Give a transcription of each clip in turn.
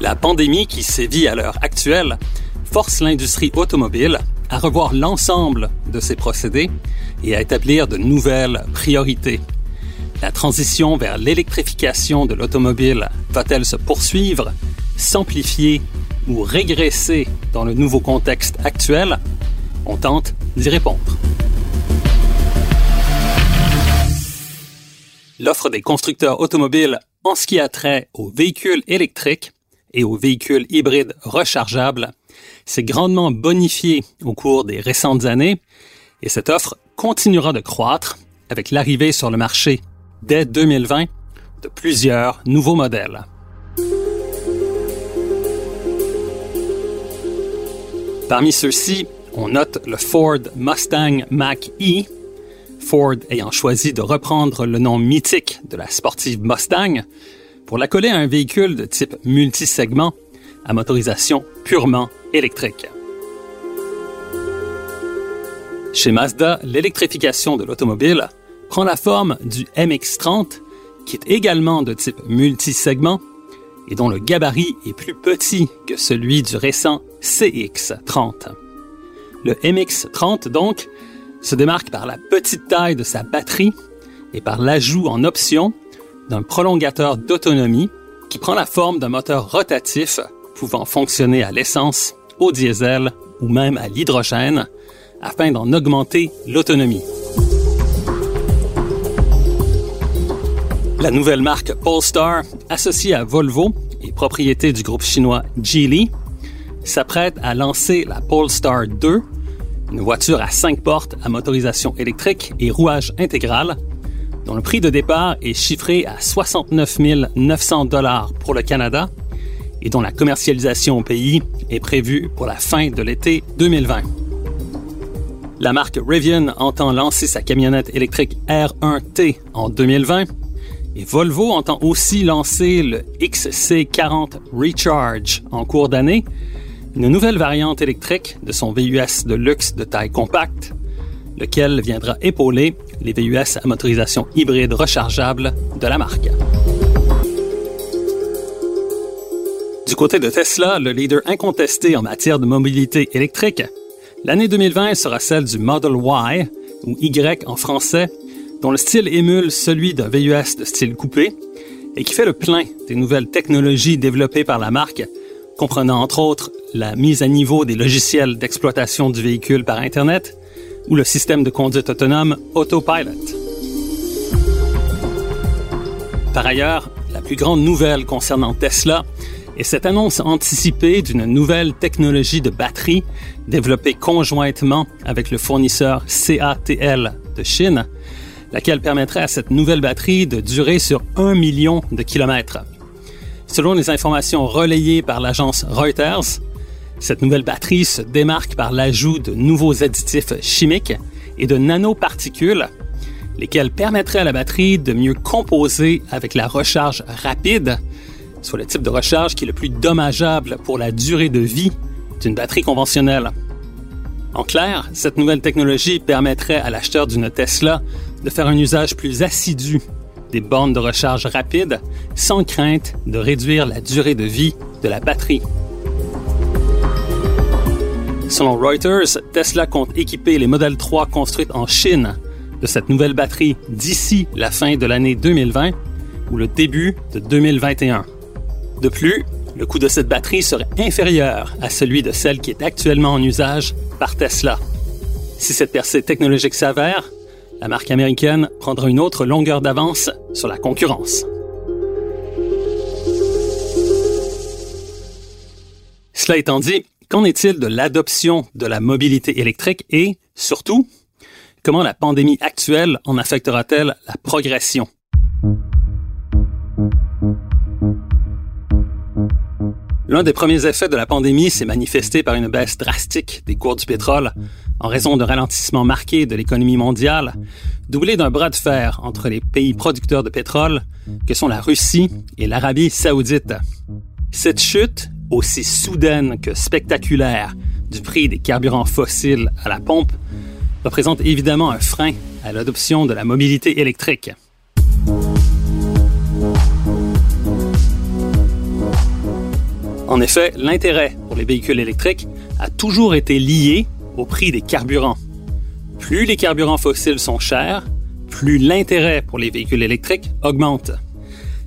La pandémie qui sévit à l'heure actuelle force l'industrie automobile à revoir l'ensemble de ses procédés et à établir de nouvelles priorités. La transition vers l'électrification de l'automobile va-t-elle se poursuivre, s'amplifier ou régresser dans le nouveau contexte actuel? On tente d'y répondre. L'offre des constructeurs automobiles en ce qui a trait aux véhicules électriques et aux véhicules hybrides rechargeables s'est grandement bonifiée au cours des récentes années et cette offre continuera de croître avec l'arrivée sur le marché dès 2020 de plusieurs nouveaux modèles. Parmi ceux-ci, on note le Ford Mustang Mach-E, Ford ayant choisi de reprendre le nom mythique de la sportive Mustang pour l'accoler à un véhicule de type multisegment à motorisation purement électrique. Chez Mazda, l'électrification de l'automobile prend la forme du MX-30, qui est également de type multisegment et dont le gabarit est plus petit que celui du récent CX-30. Le MX-30, donc, se démarque par la petite taille de sa batterie et par l'ajout en option d'un prolongateur d'autonomie qui prend la forme d'un moteur rotatif pouvant fonctionner à l'essence, au diesel ou même à l'hydrogène afin d'en augmenter l'autonomie. La nouvelle marque Polestar, associée à Volvo et propriété du groupe chinois Geely, s'apprête à lancer la Polestar 2, une voiture à cinq portes à motorisation électrique et rouage intégral, dont le prix de départ est chiffré à 69 900 dollars pour le Canada et dont la commercialisation au pays est prévue pour la fin de l'été 2020. La marque Rivian entend lancer sa camionnette électrique R1T en 2020 et Volvo entend aussi lancer le XC40 Recharge en cours d'année, une nouvelle variante électrique de son VUS de luxe de taille compacte, lequel viendra épauler les VUS à motorisation hybride rechargeable de la marque. Du côté de Tesla, le leader incontesté en matière de mobilité électrique, l'année 2020 sera celle du Model Y, ou Y en français, dont le style émule celui d'un VUS de style coupé et qui fait le plein des nouvelles technologies développées par la marque, comprenant entre autres la mise à niveau des logiciels d'exploitation du véhicule par Internet ou le système de conduite autonome Autopilot. Par ailleurs, la plus grande nouvelle concernant Tesla et cette annonce anticipée d'une nouvelle technologie de batterie développée conjointement avec le fournisseur CATL de Chine, laquelle permettrait à cette nouvelle batterie de durer sur un million de kilomètres. Selon les informations relayées par l'agence Reuters, cette nouvelle batterie se démarque par l'ajout de nouveaux additifs chimiques et de nanoparticules, lesquels permettraient à la batterie de mieux composer avec la recharge rapide soit le type de recharge qui est le plus dommageable pour la durée de vie d'une batterie conventionnelle. En clair, cette nouvelle technologie permettrait à l'acheteur d'une Tesla de faire un usage plus assidu des bornes de recharge rapide sans crainte de réduire la durée de vie de la batterie. Selon Reuters, Tesla compte équiper les modèles 3 construites en Chine de cette nouvelle batterie d'ici la fin de l'année 2020 ou le début de 2021. De plus, le coût de cette batterie serait inférieur à celui de celle qui est actuellement en usage par Tesla. Si cette percée technologique s'avère, la marque américaine prendra une autre longueur d'avance sur la concurrence. Cela étant dit, qu'en est-il de l'adoption de la mobilité électrique et, surtout, comment la pandémie actuelle en affectera-t-elle la progression? L'un des premiers effets de la pandémie s'est manifesté par une baisse drastique des cours du pétrole en raison d'un ralentissement marqué de l'économie mondiale, doublé d'un bras de fer entre les pays producteurs de pétrole que sont la Russie et l'Arabie saoudite. Cette chute, aussi soudaine que spectaculaire, du prix des carburants fossiles à la pompe représente évidemment un frein à l'adoption de la mobilité électrique. En effet, l'intérêt pour les véhicules électriques a toujours été lié au prix des carburants. Plus les carburants fossiles sont chers, plus l'intérêt pour les véhicules électriques augmente.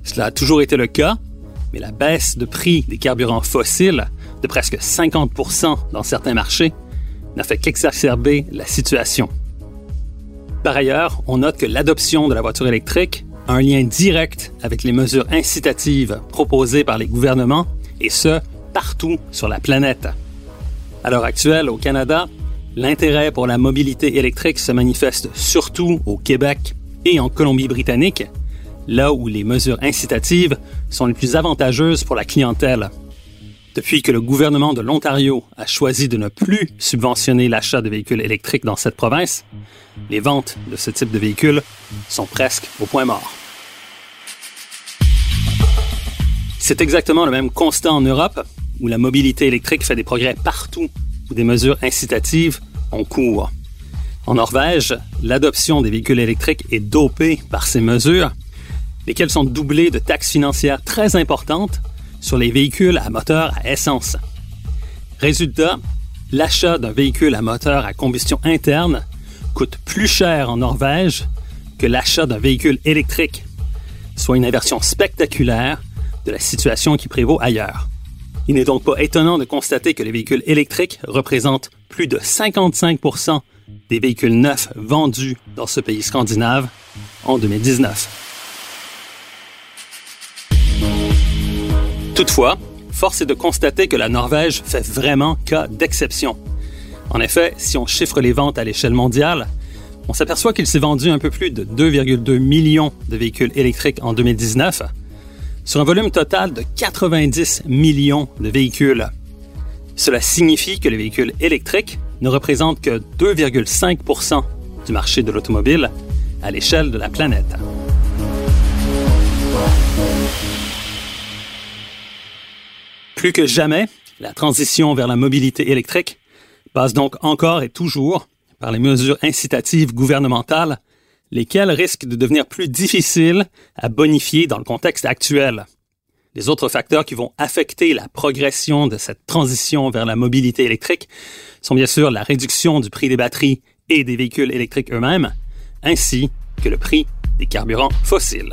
Cela a toujours été le cas, mais la baisse de prix des carburants fossiles de presque 50% dans certains marchés n'a fait qu'exacerber la situation. Par ailleurs, on note que l'adoption de la voiture électrique a un lien direct avec les mesures incitatives proposées par les gouvernements et ce, partout sur la planète. À l'heure actuelle, au Canada, l'intérêt pour la mobilité électrique se manifeste surtout au Québec et en Colombie-Britannique, là où les mesures incitatives sont les plus avantageuses pour la clientèle. Depuis que le gouvernement de l'Ontario a choisi de ne plus subventionner l'achat de véhicules électriques dans cette province, les ventes de ce type de véhicules sont presque au point mort. C'est exactement le même constat en Europe, où la mobilité électrique fait des progrès partout où des mesures incitatives ont cours. En Norvège, l'adoption des véhicules électriques est dopée par ces mesures, lesquelles sont doublées de taxes financières très importantes sur les véhicules à moteur à essence. Résultat, l'achat d'un véhicule à moteur à combustion interne coûte plus cher en Norvège que l'achat d'un véhicule électrique, soit une inversion spectaculaire de la situation qui prévaut ailleurs. Il n'est donc pas étonnant de constater que les véhicules électriques représentent plus de 55% des véhicules neufs vendus dans ce pays scandinave en 2019. Toutefois, force est de constater que la Norvège fait vraiment cas d'exception. En effet, si on chiffre les ventes à l'échelle mondiale, on s'aperçoit qu'il s'est vendu un peu plus de 2,2 millions de véhicules électriques en 2019, sur un volume total de 90 millions de véhicules. Cela signifie que les véhicules électriques ne représentent que 2,5% du marché de l'automobile à l'échelle de la planète. Plus que jamais, la transition vers la mobilité électrique passe donc encore et toujours par les mesures incitatives gouvernementales lesquels risquent de devenir plus difficiles à bonifier dans le contexte actuel. Les autres facteurs qui vont affecter la progression de cette transition vers la mobilité électrique sont bien sûr la réduction du prix des batteries et des véhicules électriques eux-mêmes, ainsi que le prix des carburants fossiles.